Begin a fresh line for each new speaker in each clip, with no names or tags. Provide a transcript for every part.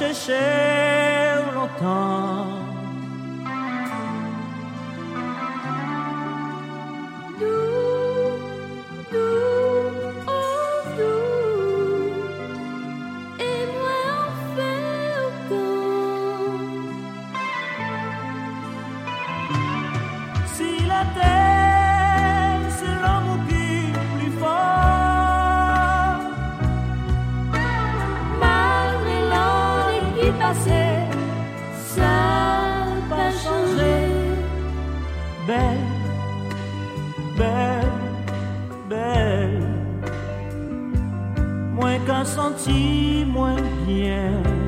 belle, moins longtemps. senti moins bien.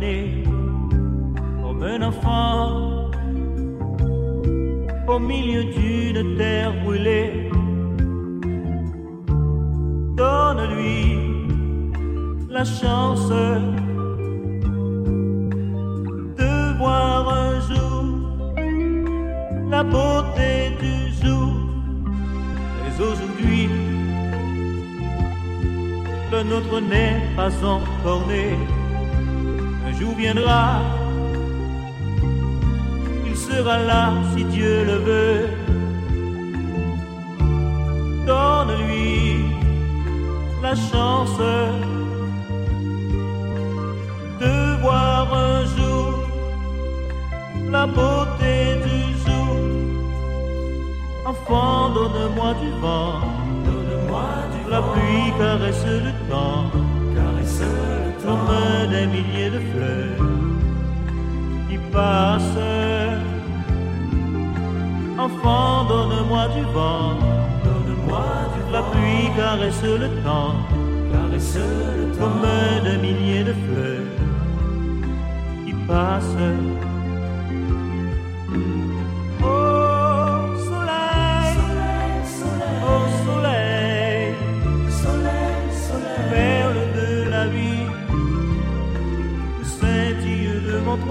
Fleurs si Dieu le veut. Donne-lui la chance de voir un jour la beauté du jour. Enfant, donne-moi du vent la pluie caresse le temps,
caresse le temps,
comme des milliers de fleurs qui passent. Enfant, donne-moi du vent,
donne-moi du
la pluie caresse le temps,
caresse le temps,
comme des milliers de fleurs qui passent.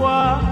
toi. Oh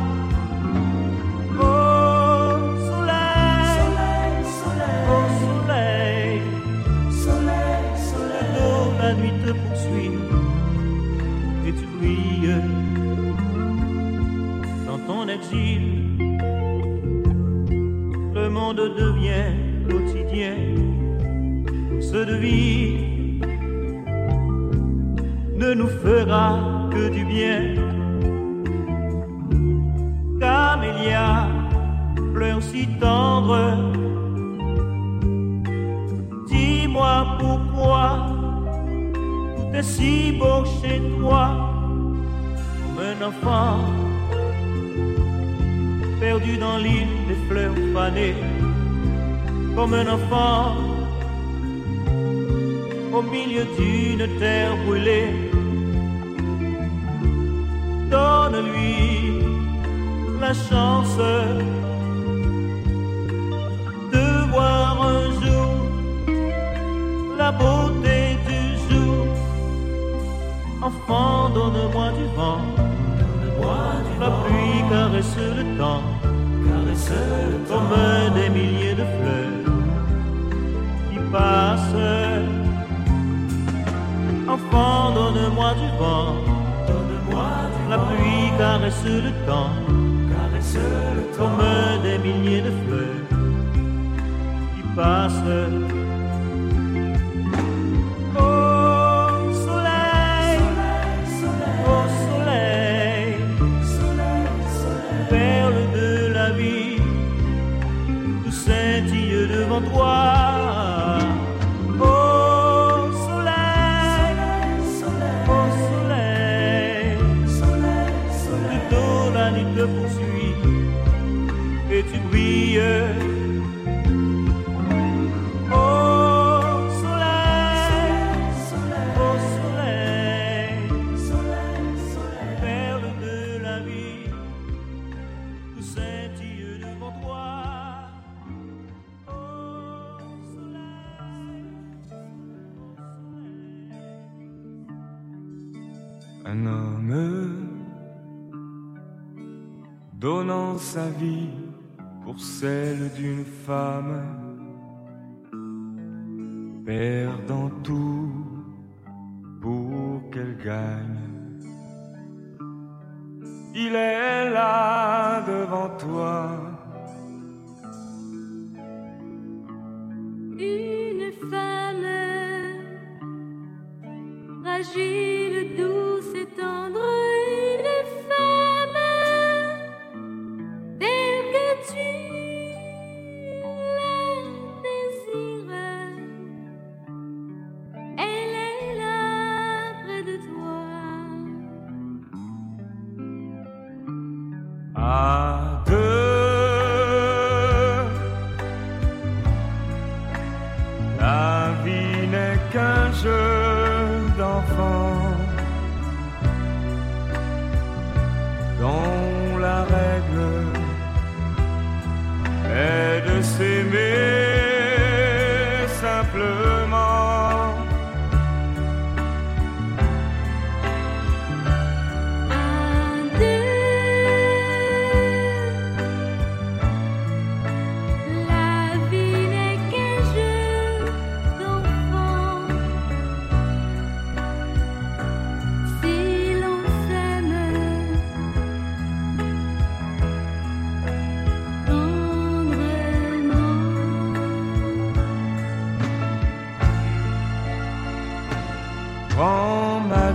vent, la pluie caresse le temps,
caresse le temps,
comme des milliers de fleurs qui passent.
Sa vie pour celle d'une femme, perdant tout Oh my.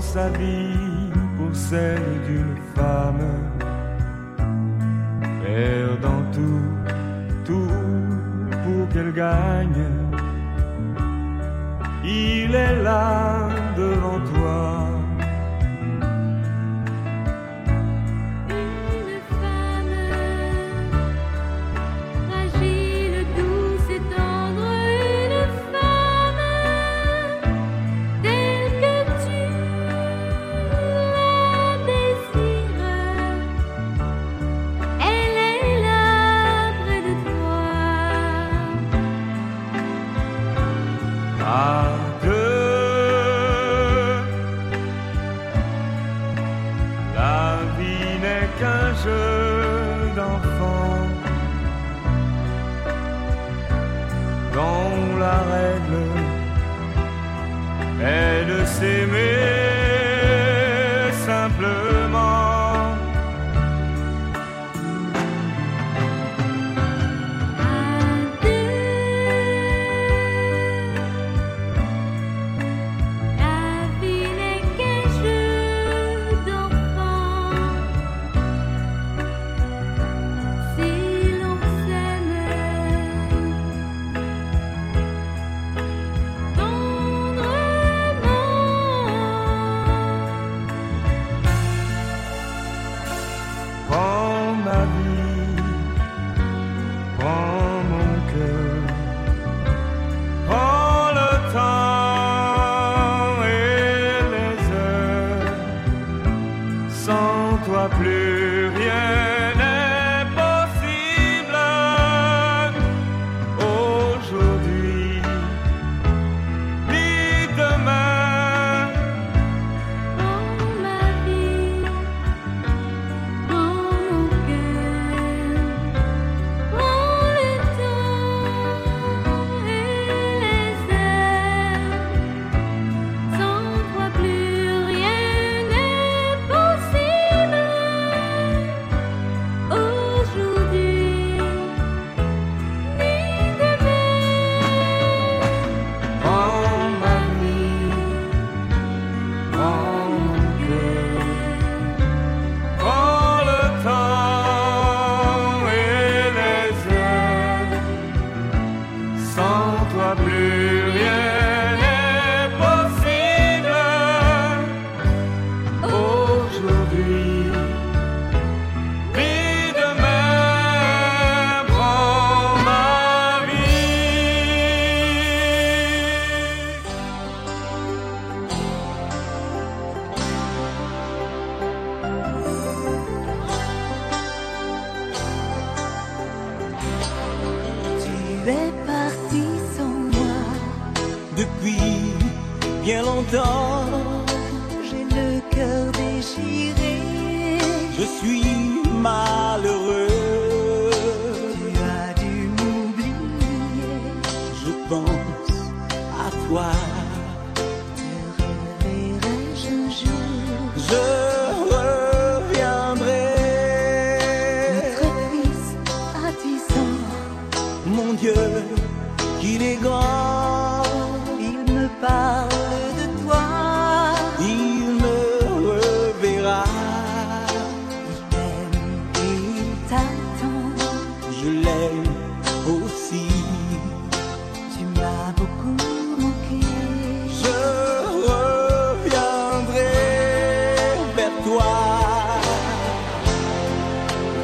sa vie pour celle d'une femme. Perdant tout, tout pour qu'elle gagne. Il est là
Tu
es parti sans moi
depuis bien longtemps.
J'ai le cœur déchiré.
Je suis malheureux.
Tu as dû m'oublier.
Je pense à toi.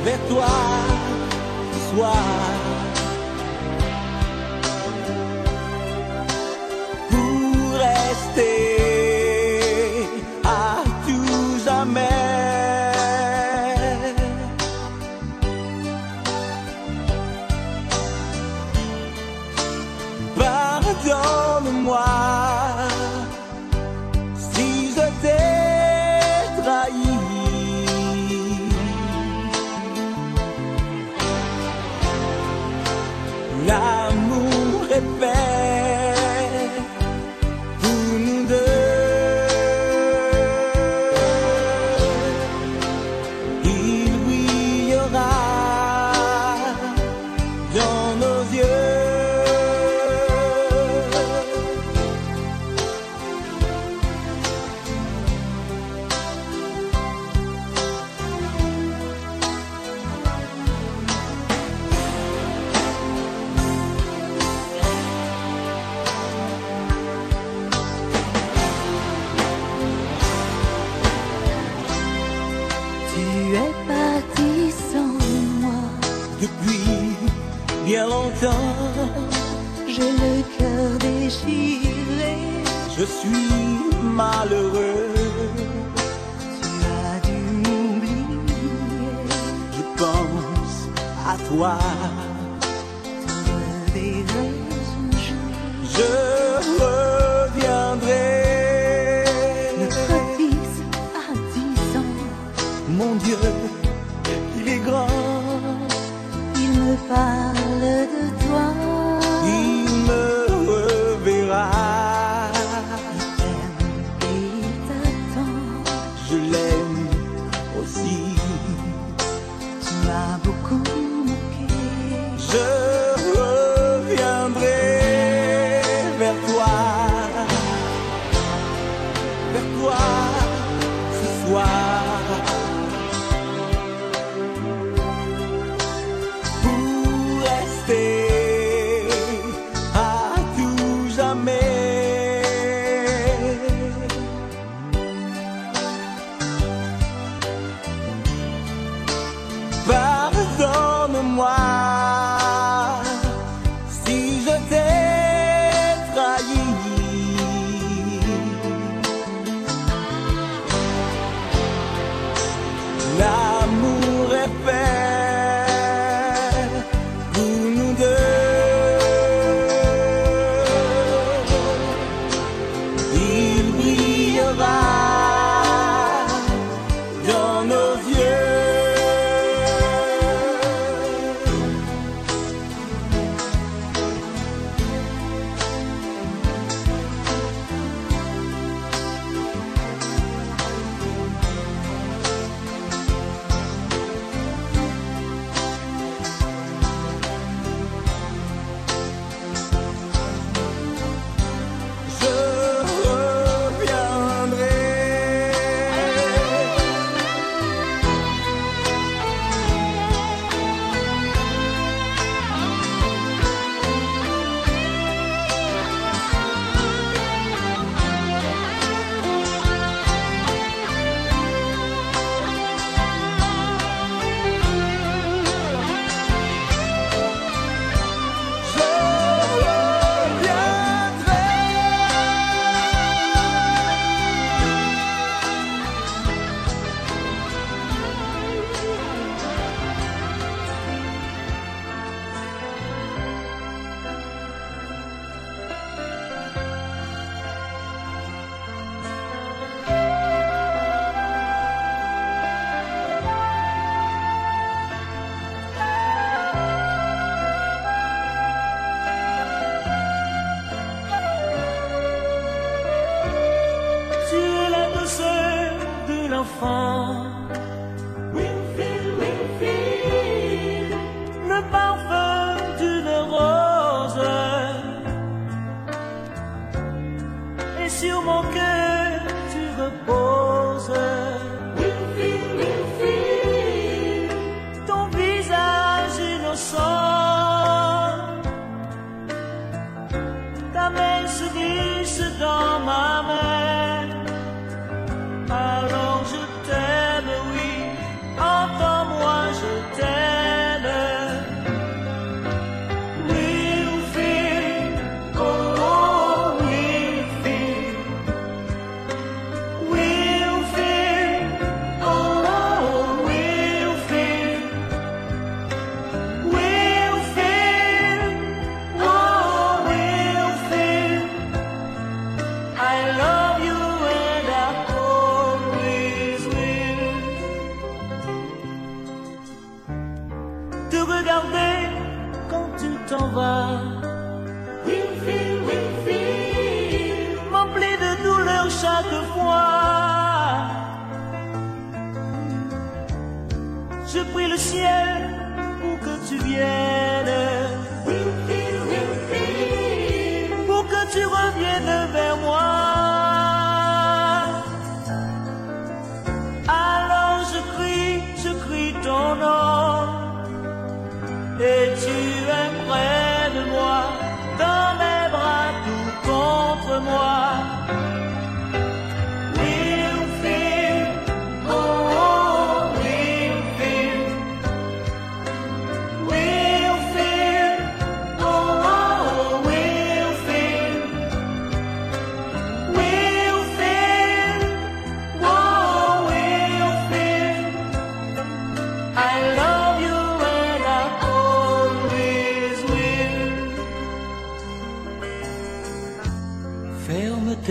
Vers toi ce soir.
Tu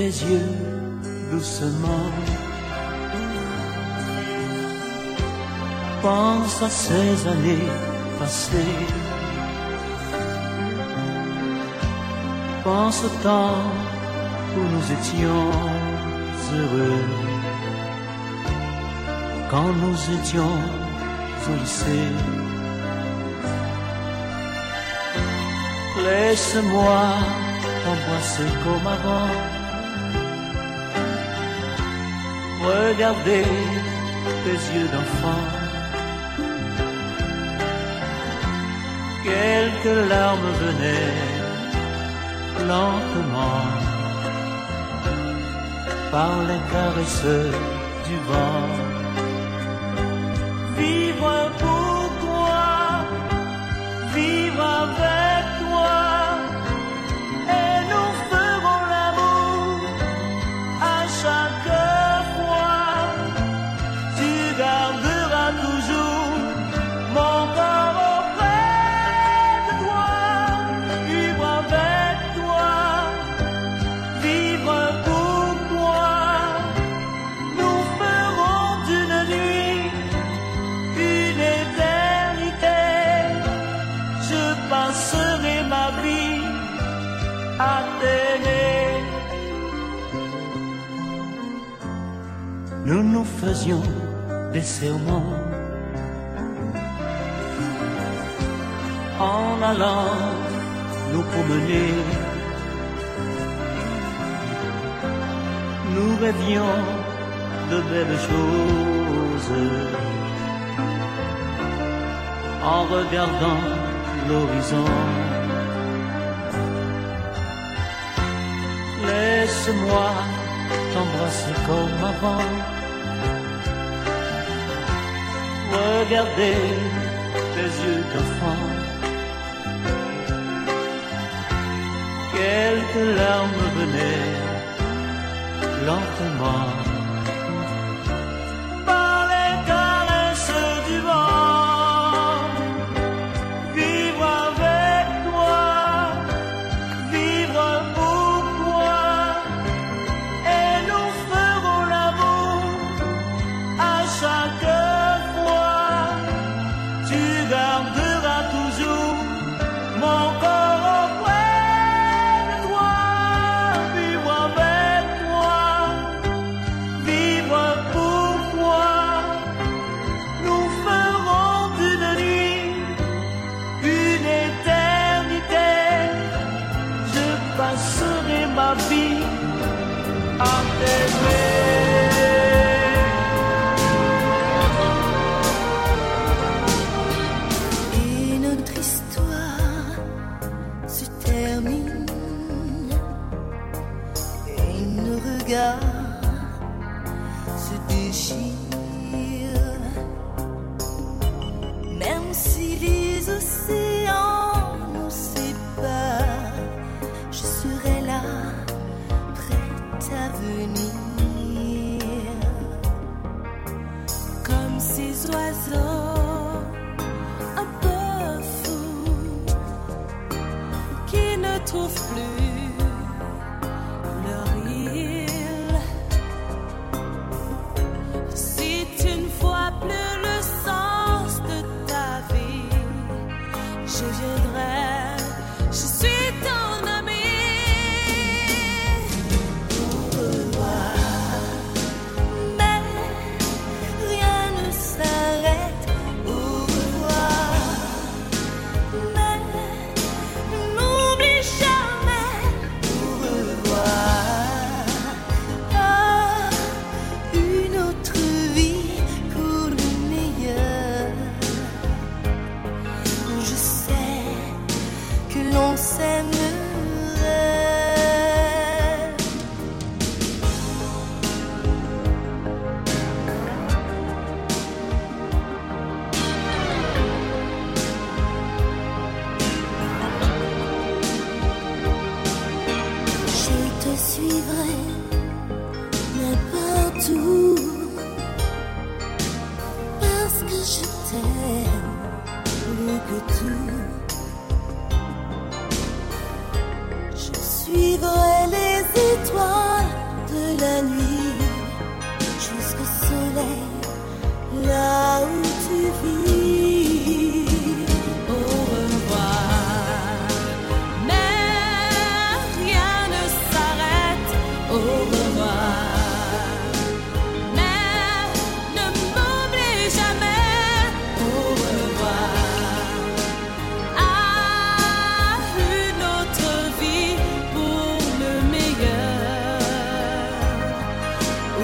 yeux doucement. Pense à ces années passées. Pense au temps où nous étions heureux. Quand nous étions au lycée. Laisse-moi t'embrasser comme avant Regardez tes yeux d'enfant. Quelques larmes venaient lentement par les caresse du vent. Vivre pour Nous nous faisions des serments en allant nous promener. Nous rêvions de belles choses en regardant l'horizon. Embrasse-moi, t'embrasse comme avant. Regardez tes yeux d'enfant. Quelques larmes venaient lentement.
venu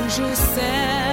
anjo céu.